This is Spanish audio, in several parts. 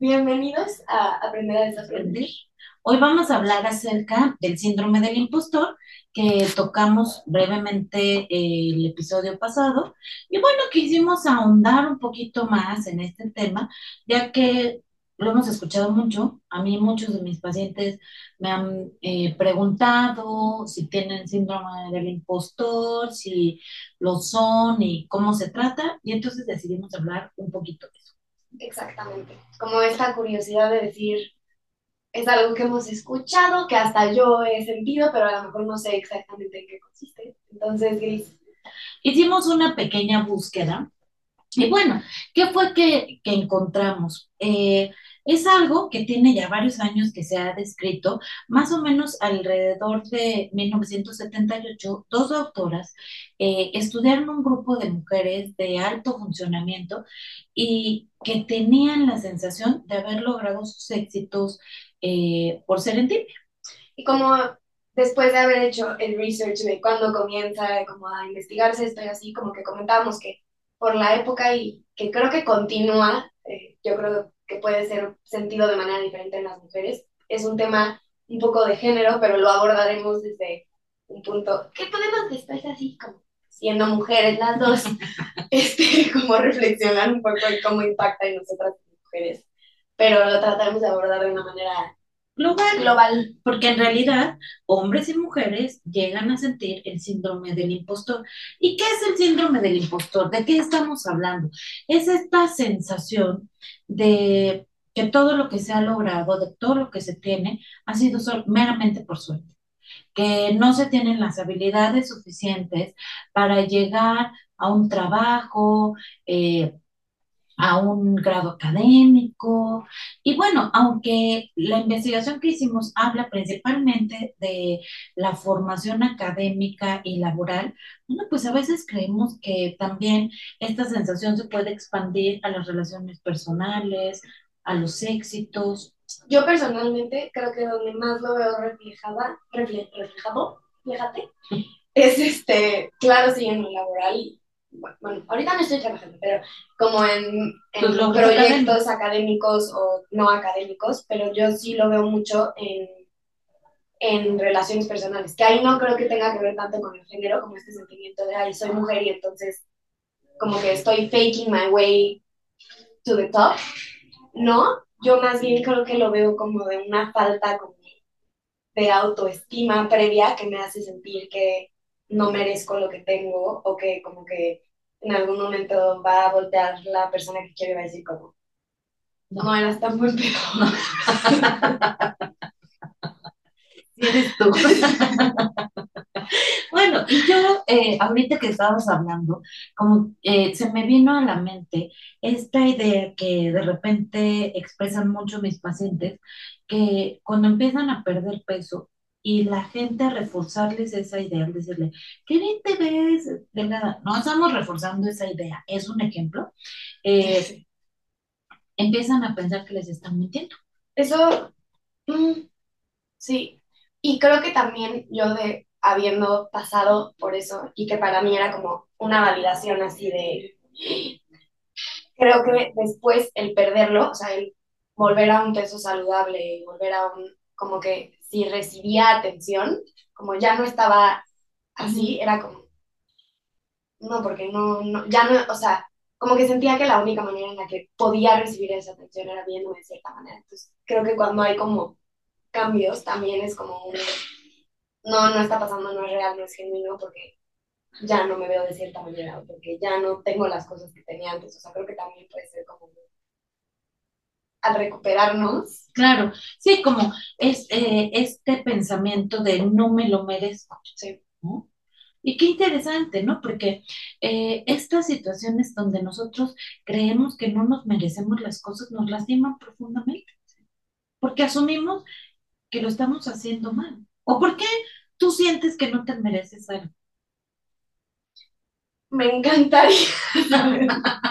Bienvenidos a Aprender a Desaprender. Hoy vamos a hablar acerca del síndrome del impostor que tocamos brevemente eh, el episodio pasado. Y bueno, quisimos ahondar un poquito más en este tema, ya que lo hemos escuchado mucho. A mí muchos de mis pacientes me han eh, preguntado si tienen síndrome del impostor, si lo son y cómo se trata. Y entonces decidimos hablar un poquito de eso. Exactamente. Como esta curiosidad de decir, es algo que hemos escuchado, que hasta yo he sentido, pero a lo mejor no sé exactamente en qué consiste. Entonces, Gris. Hicimos una pequeña búsqueda. Y bueno, ¿qué fue que, que encontramos? Eh, es algo que tiene ya varios años que se ha descrito, más o menos alrededor de 1978, dos autoras eh, estudiaron un grupo de mujeres de alto funcionamiento y que tenían la sensación de haber logrado sus éxitos eh, por serendipia. Y como después de haber hecho el research de cuando comienza como a investigarse esto y así, como que comentábamos que por la época y que creo que continúa, eh, yo creo que puede ser sentido de manera diferente en las mujeres. Es un tema un poco de género, pero lo abordaremos desde un punto que podemos después así como siendo mujeres las dos, este, como reflexionar un poco en cómo impacta en nosotras mujeres, pero lo trataremos de abordar de una manera global. Porque en realidad hombres y mujeres llegan a sentir el síndrome del impostor. ¿Y qué es el síndrome del impostor? ¿De qué estamos hablando? Es esta sensación de que todo lo que se ha logrado, de todo lo que se tiene, ha sido meramente por suerte que no se tienen las habilidades suficientes para llegar a un trabajo, eh, a un grado académico. Y bueno, aunque la investigación que hicimos habla principalmente de la formación académica y laboral, bueno, pues a veces creemos que también esta sensación se puede expandir a las relaciones personales, a los éxitos. Yo personalmente creo que donde más lo veo reflejada, reflejado, fíjate, es este, claro, sí, en lo laboral bueno, ahorita no estoy trabajando, pero como en, en proyectos académicos o no académicos, pero yo sí lo veo mucho en, en relaciones personales, que ahí no creo que tenga que ver tanto con el género como este sentimiento de, ay, soy mujer y entonces como que estoy faking my way to the top. No, yo más bien creo que lo veo como de una falta como de autoestima previa que me hace sentir que no merezco lo que tengo o que como que en algún momento va a voltear la persona que quiere y va a decir como, no, eras tan buen pedo. eres tú. bueno, y yo, eh, ahorita que estábamos hablando, como eh, se me vino a la mente esta idea que de repente expresan mucho mis pacientes, que cuando empiezan a perder peso, y la gente a reforzarles esa idea, al decirle, qué bien te ves, delgada. No estamos reforzando esa idea, es un ejemplo. Eh, empiezan a pensar que les están mintiendo. Eso, mm, sí. Y creo que también yo de habiendo pasado por eso y que para mí era como una validación así de, creo que después el perderlo, o sea, el volver a un peso saludable, volver a un, como que si recibía atención, como ya no estaba así, era como, no, porque no, no, ya no, o sea, como que sentía que la única manera en la que podía recibir esa atención era viendo de cierta manera. Entonces, creo que cuando hay como cambios, también es como un, no, no está pasando, no es real, no es genuino, porque ya no me veo de cierta manera, porque ya no tengo las cosas que tenía antes. O sea, creo que también puede ser como al recuperarnos. Claro, sí, como es, eh, este pensamiento de no me lo merezco. Sí. Y qué interesante, ¿no? Porque eh, estas situaciones donde nosotros creemos que no nos merecemos las cosas nos lastiman profundamente. Porque asumimos que lo estamos haciendo mal. ¿O por qué tú sientes que no te mereces algo? Me encantaría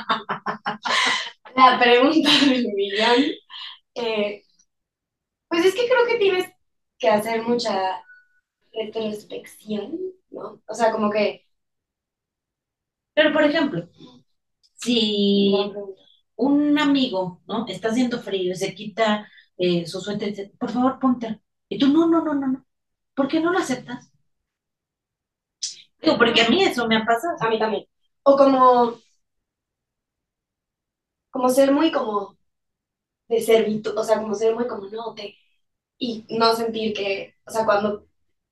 la pregunta del millón. Eh, pues es que creo que tienes que hacer mucha retrospección, ¿no? O sea, como que... Pero, por ejemplo, si un amigo, ¿no? Está haciendo frío y se quita eh, su suéter y dice, por favor, ponte. Y tú, no, no, no, no, no. ¿Por qué no lo aceptas? Digo, porque a mí eso me ha pasado. A mí también. O como, como ser muy como de servitud, o sea, como ser muy como, no, te, y no sentir que, o sea, cuando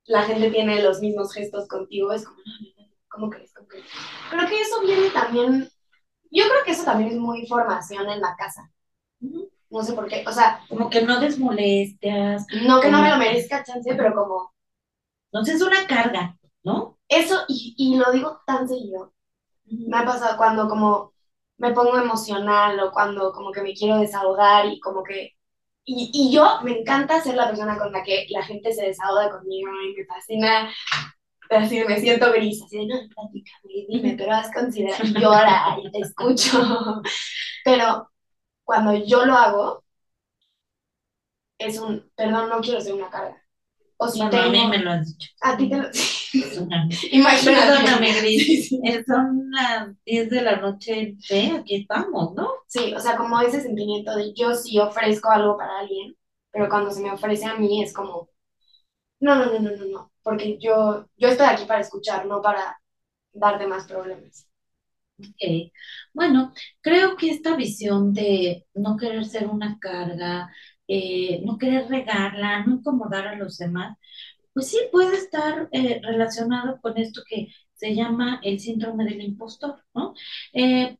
la gente tiene los mismos gestos contigo, es como, no, no, no, ¿cómo crees? ¿Cómo crees? Creo que eso viene también, yo creo que eso también es muy formación en la casa. No sé por qué, o sea, Como que no des molestias. no que no me lo merezca chance, pero como Entonces es una carga, ¿no? eso, y, y lo digo tan seguido, me ha pasado cuando como me pongo emocional o cuando como que me quiero desahogar y como que... Y, y yo me encanta ser la persona con la que la gente se desahoga conmigo y me fascina, así me siento gris, así de, no, platícame, dime, pero has considerado, llora y te escucho. Pero cuando yo lo hago, es un, perdón, no quiero ser una carga. O si Bueno, a mí me lo has dicho. a ti te lo... Imagínate. Perdóname, Gris. Eh, Son las 10 de la noche. Sí, aquí estamos, ¿no? Sí, o sea, como ese sentimiento de yo sí ofrezco algo para alguien, pero cuando se me ofrece a mí es como, no, no, no, no, no, no, porque yo, yo estoy aquí para escuchar, no para darte más problemas. Ok. Bueno, creo que esta visión de no querer ser una carga, eh, no querer regarla, no incomodar a los demás, pues sí puede estar eh, relacionado con esto que se llama el síndrome del impostor, ¿no? Eh,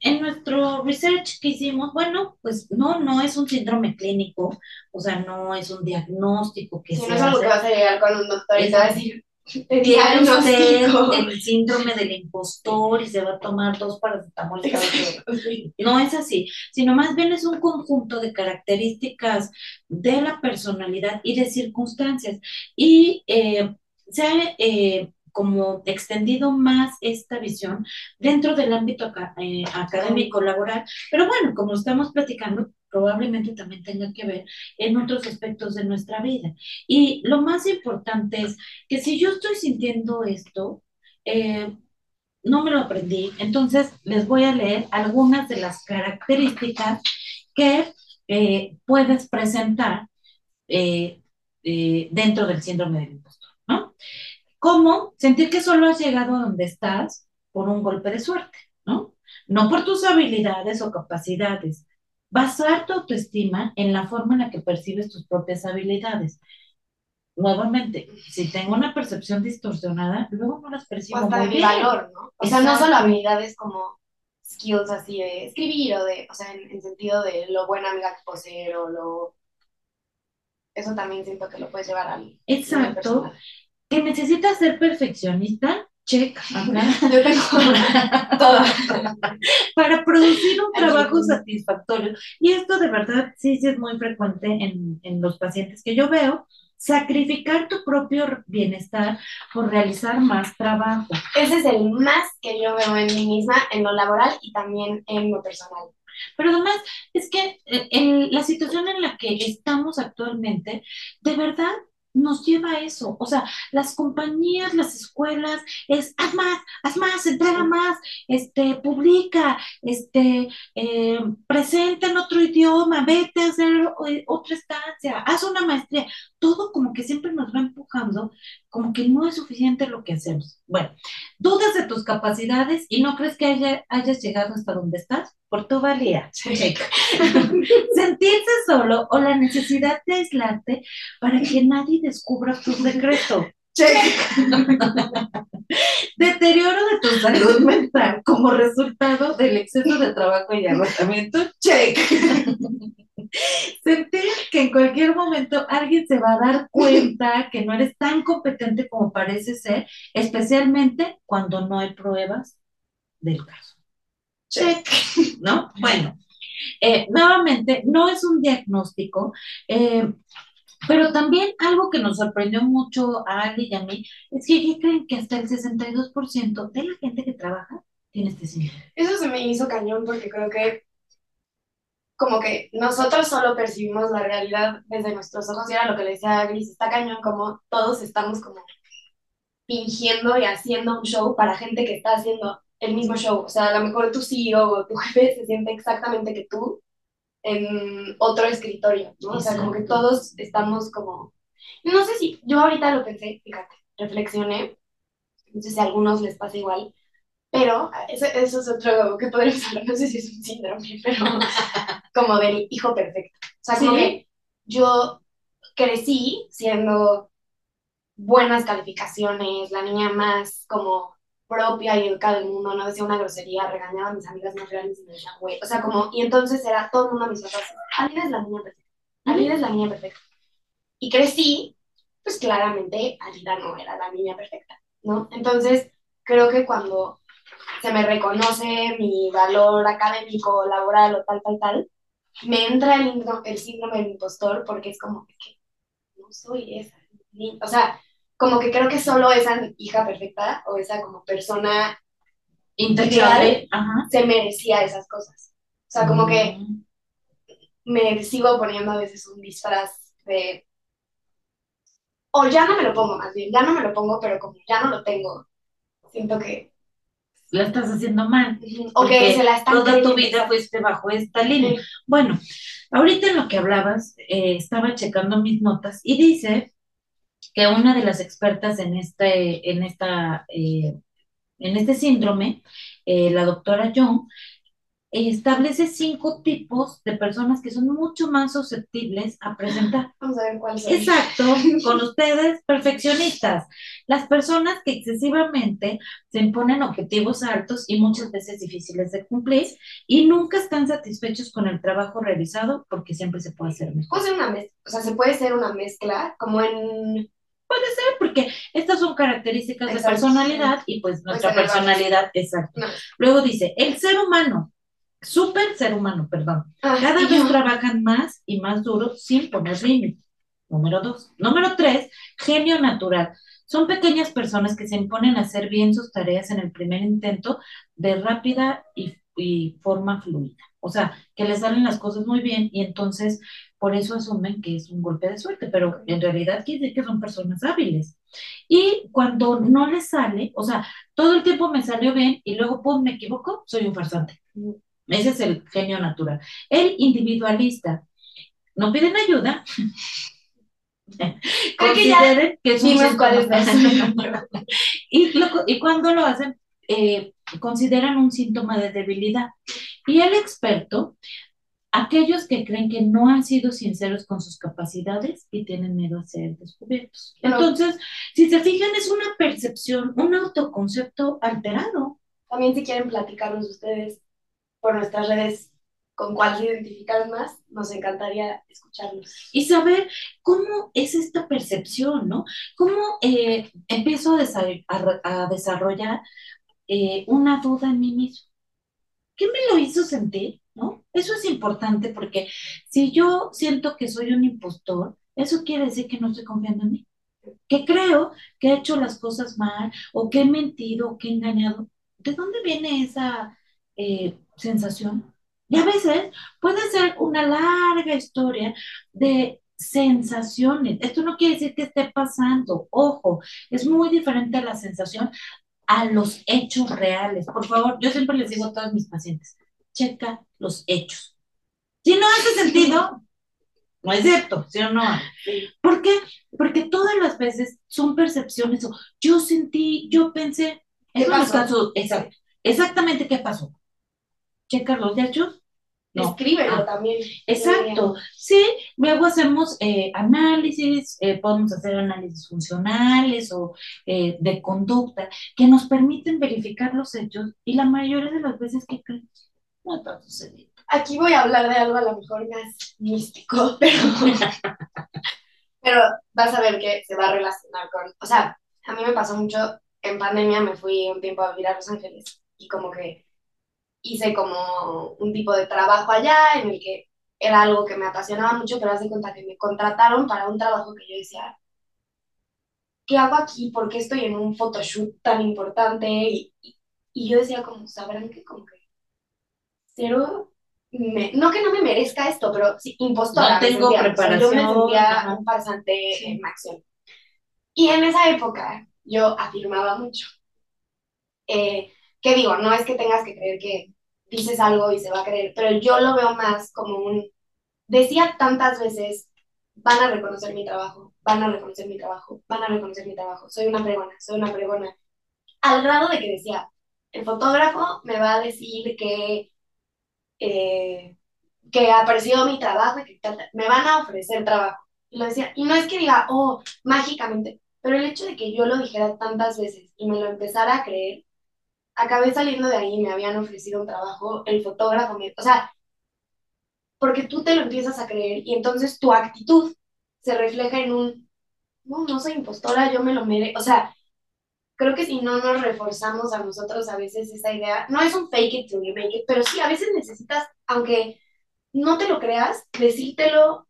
en nuestro research que hicimos, bueno, pues no, no es un síndrome clínico, o sea, no es un diagnóstico que se no es algo que vas a llegar con un doctor y te va a decir, Tiene usted el síndrome del impostor y se va a tomar dos paracetamol cada día. Sí. No es así, sino más bien es un conjunto de características de la personalidad y de circunstancias. Y eh, se ha eh, como extendido más esta visión dentro del ámbito eh, académico laboral, pero bueno, como estamos platicando, probablemente también tenga que ver en otros aspectos de nuestra vida. Y lo más importante es que si yo estoy sintiendo esto, eh, no me lo aprendí, entonces les voy a leer algunas de las características que eh, puedes presentar eh, dentro del síndrome del impostor, ¿no? Como sentir que solo has llegado a donde estás por un golpe de suerte, ¿no? No por tus habilidades o capacidades. Basar tu autoestima en la forma en la que percibes tus propias habilidades. Nuevamente, si tengo una percepción distorsionada, luego no las percibo hasta muy de mi bien. valor, ¿no? O sea, no solo habilidades como skills así de escribir o de, o sea, en, en sentido de lo buena amiga que puedo ser o lo... Eso también siento que lo puedes llevar al Exacto. Que necesitas ser perfeccionista, check, acá. Yo tengo todo. para producir un trabajo satisfactorio. Y esto de verdad sí, sí es muy frecuente en, en los pacientes que yo veo. Sacrificar tu propio bienestar por realizar más trabajo. Ese es el más que yo veo en mí misma, en lo laboral y también en lo personal. Pero además es que eh, en la situación en la que estamos actualmente, de verdad nos lleva a eso. O sea, las compañías, las escuelas, es haz más, haz más, entrega más, este, publica, este, eh, presenta en otro idioma, vete a hacer eh, otra estancia, haz una maestría. Todo como que siempre nos va empujando, como que no es suficiente lo que hacemos. Bueno, dudas de tus capacidades y no crees que haya- hayas llegado hasta donde estás por tu valía. Check. Sentirse solo o la necesidad de aislarte para que nadie descubra tu secreto. Deterioro de tu salud mental como resultado del exceso de trabajo y agotamiento. Check. Sentir que en cualquier momento alguien se va a dar cuenta que no eres tan competente como parece ser, especialmente cuando no hay pruebas del caso. Check. ¿No? Bueno, eh, nuevamente, no es un diagnóstico, eh, pero también algo que nos sorprendió mucho a Ali y a mí es que ¿qué creen que hasta el 62% de la gente que trabaja tiene este síndrome. Eso se me hizo cañón porque creo que como que nosotros solo percibimos la realidad desde nuestros ojos y era lo que le decía a Gris, está cañón como todos estamos como fingiendo y haciendo un show para gente que está haciendo el mismo show. O sea, a lo mejor tu CEO o tu jefe se siente exactamente que tú en otro escritorio, ¿no? O sea, como que todos estamos como... No sé si, yo ahorita lo pensé, fíjate, reflexioné, no sé si a algunos les pasa igual, pero eso, eso es otro que podríamos hablar, no sé si es un síndrome, pero como del hijo perfecto. O sea, como que yo crecí siendo buenas calificaciones, la niña más como propia y educada del mundo, no decía una grosería, regañaba a mis amigas más reales y me decía, güey, o sea, como, y entonces era todo el mundo a mis papás, Alida es la niña perfecta, Alida es la niña perfecta. Y crecí, pues claramente Alida no era la niña perfecta, ¿no? Entonces, creo que cuando se me reconoce mi valor académico, laboral o tal, tal, tal, me entra el, el síndrome del impostor porque es como que no soy esa. O sea, como que creo que solo esa hija perfecta o esa como persona integral se merecía esas cosas. O sea, como que mm. me sigo poniendo a veces un disfraz de... O ya no me lo pongo más bien, ya no me lo pongo, pero como ya no lo tengo, siento que la estás haciendo mal. O que se la están Toda tu vida fuiste bajo esta línea. Bueno, ahorita en lo que hablabas, eh, estaba checando mis notas y dice que una de las expertas en este, en esta, eh, en este síndrome, eh, la doctora Young, establece cinco tipos de personas que son mucho más susceptibles a presentar. Vamos a ver cuáles son. Exacto, con ustedes, perfeccionistas. Las personas que excesivamente se imponen objetivos altos y muchas veces difíciles de cumplir y nunca están satisfechos con el trabajo realizado porque siempre se puede hacer mejor. Puede ser una mezcla, o sea, se puede ser una mezcla como en Puede ser, porque estas son características de personalidad y pues nuestra personalidad, exacto. Luego dice, el ser humano súper ser humano, perdón. Cada vez trabajan más y más duro sin poner límite. Número dos. Número tres, genio natural. Son pequeñas personas que se imponen a hacer bien sus tareas en el primer intento de rápida y, y forma fluida. O sea, que les salen las cosas muy bien y entonces por eso asumen que es un golpe de suerte, pero en realidad quiere decir que son personas hábiles. Y cuando no les sale, o sea, todo el tiempo me salió bien y luego, pum, me equivoco, soy un farsante. Ese es el genio natural. El individualista. No piden ayuda. Consideren que, es un y, y cuando lo hacen, eh, consideran un síntoma de debilidad. Y el experto, aquellos que creen que no han sido sinceros con sus capacidades y tienen miedo a ser descubiertos. Entonces, si se fijan, es una percepción, un autoconcepto alterado. También si quieren platicarnos ustedes por nuestras redes con cuál se identificaron más, nos encantaría escucharlos. Y saber cómo es esta percepción, ¿no? ¿Cómo eh, empiezo a, desarrollar eh, una duda en mí mismo? ¿Qué me lo hizo sentir? ¿No? Eso es importante porque si yo siento que soy un impostor, eso quiere decir que no estoy confiando en mí. Que creo que he hecho las cosas mal, o que he mentido, o que he engañado. ¿De dónde viene esa eh, sensación. Y a veces puede ser una larga historia de sensaciones. Esto no quiere decir que esté pasando. Ojo, es muy diferente a la sensación a los hechos reales. Por favor, yo siempre les digo a todos mis pacientes, checa los hechos. Si no hace sentido, no es cierto, ¿sí o no? ¿Por qué? Porque todas las veces son percepciones yo sentí, yo pensé, ¿Qué pasó? exacto, exactamente qué pasó checar los hechos. No. Escríbelo ah, también. Exacto. Sí, luego hacemos eh, análisis, eh, podemos hacer análisis funcionales o eh, de conducta que nos permiten verificar los hechos y la mayoría de las veces que creemos no está sucediendo. Aquí voy a hablar de algo a lo mejor más místico, pero, pero vas a ver que se va a relacionar con, o sea, a mí me pasó mucho, en pandemia me fui un tiempo a vivir a Los Ángeles y como que hice como un tipo de trabajo allá en el que era algo que me apasionaba mucho, pero hace cuenta que me contrataron para un trabajo que yo decía, ¿qué hago aquí? ¿Por qué estoy en un photoshoot tan importante? Y, y, yo decía, como, sabrán que como que cero, no que no me merezca esto, pero sí, impostora. No tengo preparación. yo me sentía un pasante en acción. Y en esa época yo afirmaba mucho. Eh, que digo, no es que tengas que creer que dices algo y se va a creer, pero yo lo veo más como un, decía tantas veces, van a reconocer mi trabajo, van a reconocer mi trabajo, van a reconocer mi trabajo, soy una pregona, soy una pregona, al grado de que decía, el fotógrafo me va a decir que, eh, que apareció mi trabajo que me van a ofrecer trabajo. Y lo decía, y no es que diga, oh, mágicamente, pero el hecho de que yo lo dijera tantas veces y me lo empezara a creer, acabé saliendo de ahí, me habían ofrecido un trabajo, el fotógrafo, me, o sea, porque tú te lo empiezas a creer y entonces tu actitud se refleja en un, no, no soy impostora, yo me lo merezco, o sea, creo que si no nos reforzamos a nosotros a veces esa idea, no es un fake it till you make it, pero sí, a veces necesitas, aunque no te lo creas, decírtelo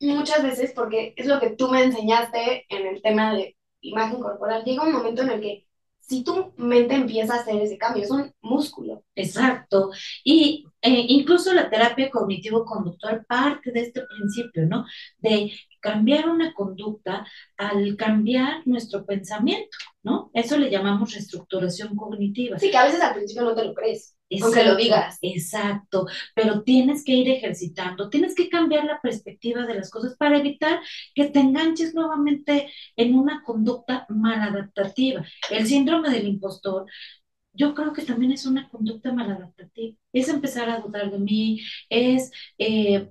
muchas veces porque es lo que tú me enseñaste en el tema de imagen corporal. Llega un momento en el que si tu mente empieza a hacer ese cambio, es un músculo. Exacto. Y eh, incluso la terapia cognitivo-conductual parte de este principio, ¿no? De cambiar una conducta al cambiar nuestro pensamiento, ¿no? Eso le llamamos reestructuración cognitiva. Sí, que a veces al principio no te lo crees. Aunque lo digas. Exacto, pero tienes que ir ejercitando, tienes que cambiar la perspectiva de las cosas para evitar que te enganches nuevamente en una conducta maladaptativa. El síndrome del impostor yo creo que también es una conducta maladaptativa. Es empezar a dudar de mí, es eh,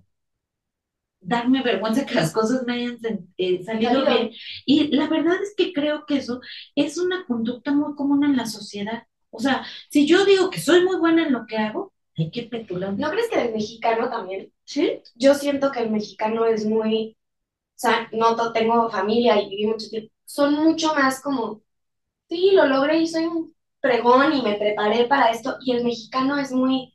darme vergüenza que las cosas me hayan eh, salido bien. Y la verdad es que creo que eso es una conducta muy común en la sociedad. O sea, si yo digo que soy muy buena en lo que hago, hay que petular. ¿No crees que el mexicano también? Sí. Yo siento que el mexicano es muy, o sea, no tengo familia y viví mucho tiempo, son mucho más como, sí, lo logré y soy un pregón y me preparé para esto. Y el mexicano es muy,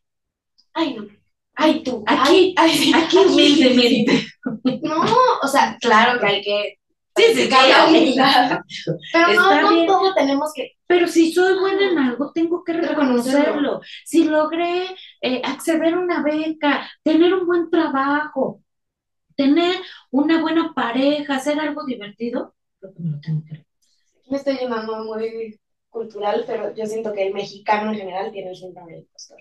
ay, no, ay, tú, aquí, ay, aquí humildemente. No, o sea, claro que hay que Sí, sí, humildad. Pero no, no todo tenemos que. Pero si soy buena en algo, tengo que reconocerlo. Si logré eh, acceder a una beca, tener un buen trabajo, tener una buena pareja, hacer algo divertido, creo que me lo tengo que reconocer. Me estoy llamando muy cultural, pero yo siento que el mexicano en general tiene el síndrome del impostor.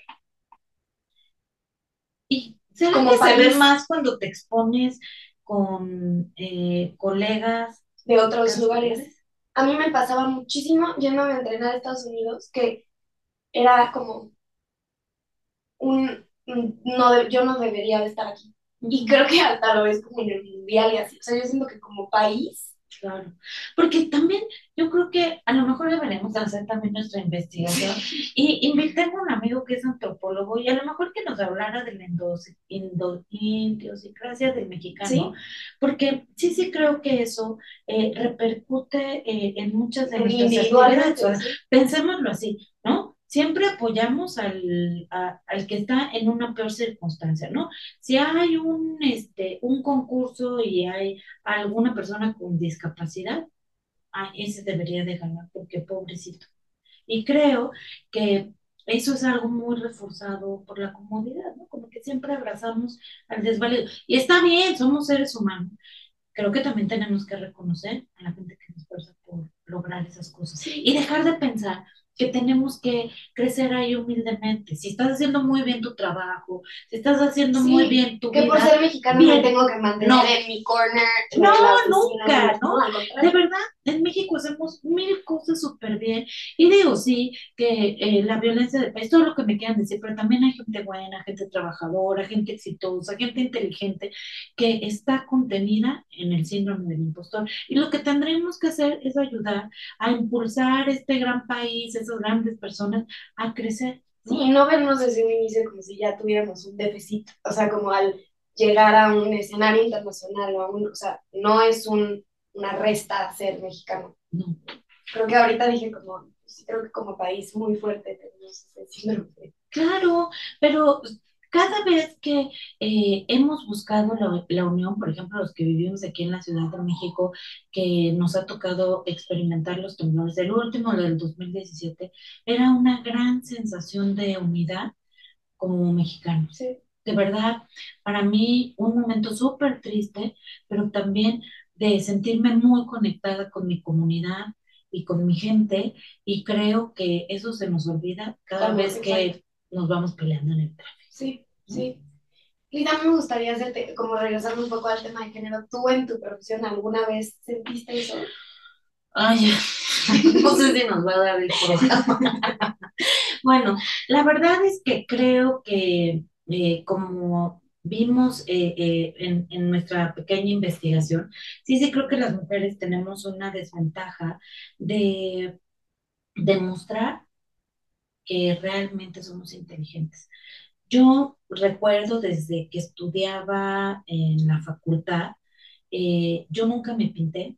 Y como se ve más cuando te expones con eh, colegas de otros lugares. A mí me pasaba muchísimo yéndome a entrenar a Estados Unidos, que era como un, no, yo no debería de estar aquí. Y creo que hasta lo ves como en el mundial y así. O sea, yo siento que como país Claro, porque también yo creo que a lo mejor deberemos hacer también nuestra investigación y invitemos a un amigo que es antropólogo y a lo mejor que nos hablara de la idiosincrasia del mexicano, porque sí, sí creo que eso eh, repercute eh, en muchas de nuestras actividades. Pensémoslo así, ¿no? Siempre apoyamos al, al, que está en una peor circunstancia, ¿no? Si hay un, este, un concurso y hay alguna persona con discapacidad, ese debería de ganar, porque pobrecito. Y creo que eso es algo muy reforzado por la comodidad, ¿no? Como que siempre abrazamos al desvalido. Y está bien, somos seres humanos. Creo que también tenemos que reconocer a la gente que se esfuerza por lograr esas cosas y dejar de pensar que tenemos que crecer ahí humildemente. Si estás haciendo muy bien tu trabajo, si estás haciendo muy bien tu que vida. Por ser mexicano me tengo que mantener en mi corner. No, nunca, ¿no? de verdad, en México hacemos mil cosas súper bien. Y digo, sí, que eh, la violencia de país, todo lo que me quieran decir, pero también hay gente buena, gente trabajadora, gente exitosa, gente inteligente, que está contenida en el síndrome del impostor. Y lo que tendremos que hacer es ayudar a impulsar este gran país, esas grandes personas, a crecer. Sí, y no vernos desde un inicio como si ya tuviéramos un déficit, o sea, como al llegar a un escenario internacional o a un, o sea, no es un una resta ser mexicano. No. Creo que ahorita dije como, creo que como país muy fuerte tenemos ese síndrome. Claro, pero cada vez que eh, hemos buscado la, la, unión, por ejemplo, los que vivimos aquí en la Ciudad de México, que nos ha tocado experimentar los temblores, el último, del 2017, era una gran sensación de unidad como mexicanos. Sí. De verdad, para mí un momento súper triste, pero también de sentirme muy conectada con mi comunidad y con mi gente y creo que eso se nos olvida cada vez que nos vamos peleando en el tráfico. Sí, sí. Y también me gustaría hacerte, como regresar un poco al tema de género. ¿Tú en tu profesión alguna vez sentiste eso? Ay, no sé si nos va a dar el programa. Bueno, la verdad es que creo que eh, como vimos eh, eh, en, en nuestra pequeña investigación, sí, sí creo que las mujeres tenemos una desventaja de demostrar que realmente somos inteligentes. Yo recuerdo desde que estudiaba en la facultad, eh, yo nunca me pinté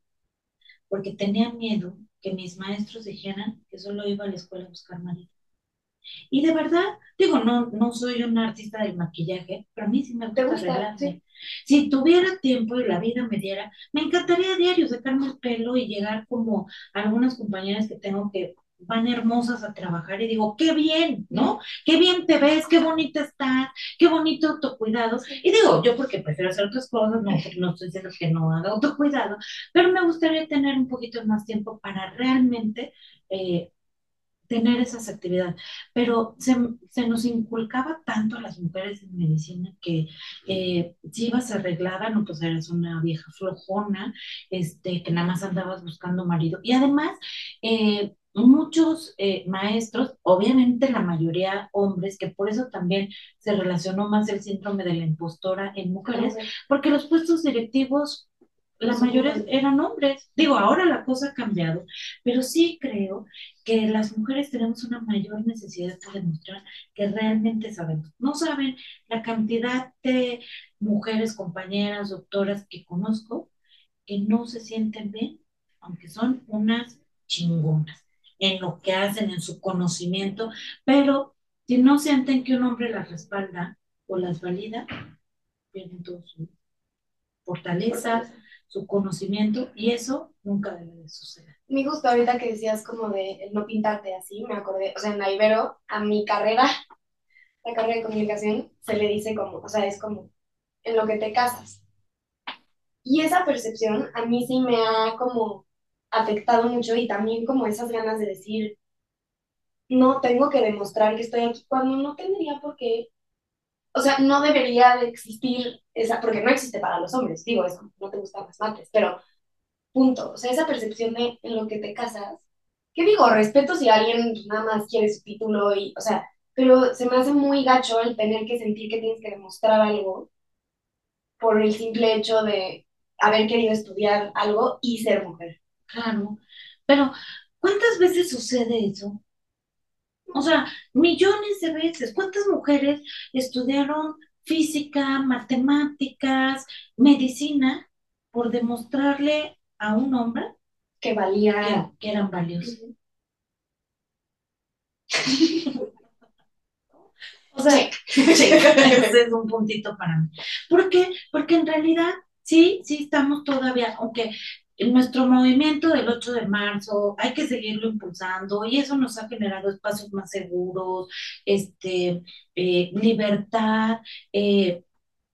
porque tenía miedo que mis maestros dijeran que solo iba a la escuela a buscar marido. Y de verdad, digo, no, no soy una artista del maquillaje, pero a mí sí me ¿Te gusta gusta? arreglarme. Sí. Si tuviera tiempo y la vida me diera, me encantaría a diario sacarme el pelo y llegar como algunas compañeras que tengo que van hermosas a trabajar y digo, qué bien, ¿no? Qué bien te ves, qué bonita estás, qué bonito autocuidado. Y digo, yo porque prefiero hacer otras cosas, no, no estoy diciendo que no haga autocuidado, pero me gustaría tener un poquito más tiempo para realmente eh, tener esas actividades. Pero se, se, nos inculcaba tanto a las mujeres en medicina que eh, si ibas arreglada, no, pues eras una vieja flojona, este, que nada más andabas buscando marido. Y además, eh, muchos eh, maestros, obviamente la mayoría hombres, que por eso también se relacionó más el síndrome de la impostora en mujeres, porque los puestos directivos la mayoría eran hombres. Digo, ahora la cosa ha cambiado, pero sí creo que las mujeres tenemos una mayor necesidad de demostrar que realmente sabemos. No saben la cantidad de mujeres, compañeras, doctoras que conozco que no se sienten bien, aunque son unas chingonas en lo que hacen, en su conocimiento, pero si no sienten que un hombre las respalda o las valida, pierden todo su fortaleza, su conocimiento y eso nunca debe de suceder. Me gustó ahorita que decías como de no pintarte así, me acordé, o sea, en la Ibero, a mi carrera, la carrera de comunicación, se le dice como, o sea, es como en lo que te casas. Y esa percepción a mí sí me ha como afectado mucho y también como esas ganas de decir, no tengo que demostrar que estoy aquí cuando no tendría por qué o sea, no debería de existir esa, porque no existe para los hombres, digo eso, no te gustan las mates, pero punto, o sea, esa percepción de en lo que te casas, ¿qué digo? Respeto si alguien nada más quiere su título y, o sea, pero se me hace muy gacho el tener que sentir que tienes que demostrar algo por el simple hecho de haber querido estudiar algo y ser mujer. Claro, pero ¿cuántas veces sucede eso? O sea, millones de veces. ¿Cuántas mujeres estudiaron física, matemáticas, medicina por demostrarle a un hombre que valía, que, que eran valiosos? o sea, ese es un puntito para mí. ¿Por qué? Porque en realidad sí, sí estamos todavía, aunque nuestro movimiento del 8 de marzo hay que seguirlo impulsando y eso nos ha generado espacios más seguros, este, eh, libertad, eh,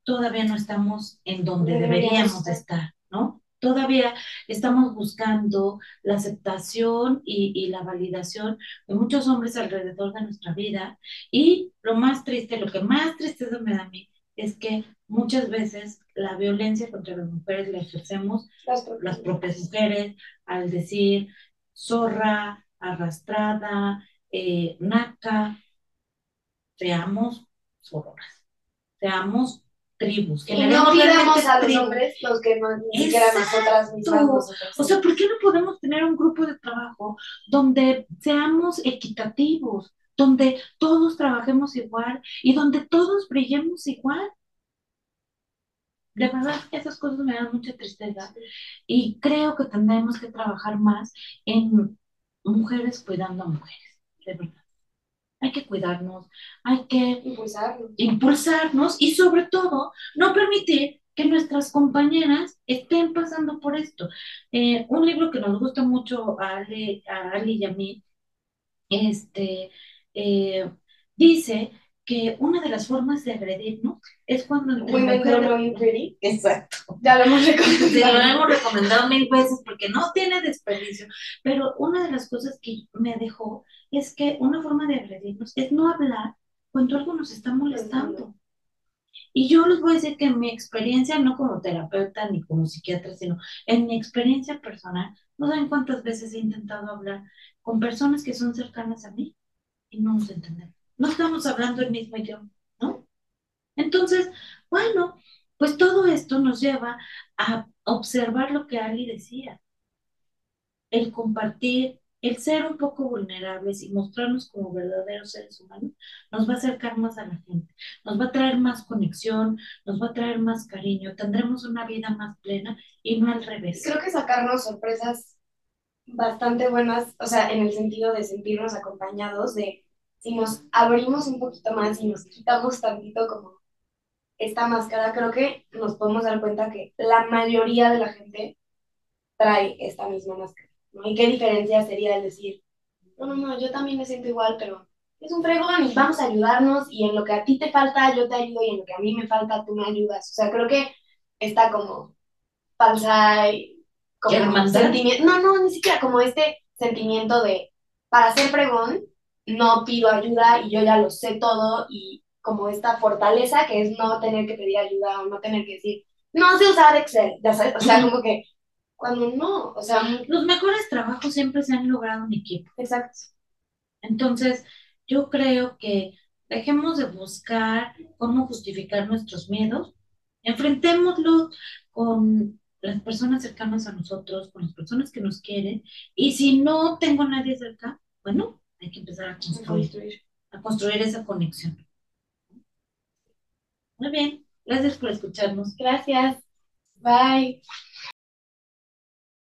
todavía no estamos en donde deberíamos estar, ¿no? Todavía estamos buscando la aceptación y, y, la validación de muchos hombres alrededor de nuestra vida y lo más triste, lo que más tristeza me da a mí es que muchas veces la violencia contra las mujeres la ejercemos las propias, las propias mujeres al decir zorra, arrastrada, eh, naca, seamos sororas, seamos tribus. Y no pidamos a los hombres los que no, ni siquiera nosotras mismas. Nosotras. O sea, ¿por qué no podemos tener un grupo de trabajo donde seamos equitativos? Donde todos trabajemos igual y donde todos brillemos igual. De verdad, esas cosas me dan mucha tristeza y creo que tendremos que trabajar más en mujeres cuidando a mujeres, de verdad. Hay que cuidarnos, hay que impulsarnos, impulsarnos y sobre todo no permitir que nuestras compañeras estén pasando por esto. Eh, un libro que nos gusta mucho a Ali, a Ali y a mí, este, eh, dice que una de las formas de agredirnos es cuando Women don't know pretty. Exacto. Ya lo hemos Sí, lo recomendado. hemos recomendado mil veces porque no tiene desperdicio. Pero una de las cosas que me dejó es que una forma de agredirnos es no hablar cuando algo nos está molestando. Y yo les voy a decir que en mi experiencia, no como terapeuta ni como psiquiatra, sino en mi experiencia personal, no saben cuántas veces he intentado hablar con personas que son cercanas a mí y no nos entendemos. No estamos hablando el mismo idioma, ¿no? Entonces, bueno, pues todo esto nos lleva a observar lo que Ali decía, el compartir, el ser un poco vulnerables y mostrarnos como verdaderos seres humanos, nos va a acercar más a la gente, nos va a traer más conexión, nos va a traer más cariño, tendremos una vida más plena y no al revés. Creo que sacarnos sorpresas bastante buenas, o sea, en el sentido de sentirnos acompañados, de si nos abrimos un poquito más y nos quitamos tantito como esta máscara, creo que nos podemos dar cuenta que la mayoría de la gente trae esta misma máscara, ¿no? ¿Y qué diferencia sería el decir, no, no, no, yo también me siento igual, pero es un fregón y vamos a ayudarnos y en lo que a ti te falta yo te ayudo y en lo que a mí me falta tú me ayudas. O sea, creo que está como falsa como sentimiento, no, no, ni siquiera como este sentimiento de para ser fregón no pido ayuda y yo ya lo sé todo y como esta fortaleza que es no tener que pedir ayuda o no tener que decir, no sé usar Excel, ya sabes, o sea, como que cuando no, o sea, Los mejores trabajos siempre se han logrado en equipo. exacto. Entonces, yo creo que dejemos de buscar cómo justificar nuestros miedos, enfrentémoslos con las personas cercanas a nosotros, con las personas que nos quieren, y si no tengo a nadie cerca, bueno, hay que empezar a construir, a construir esa conexión. Muy bien, gracias por escucharnos. Gracias. Bye.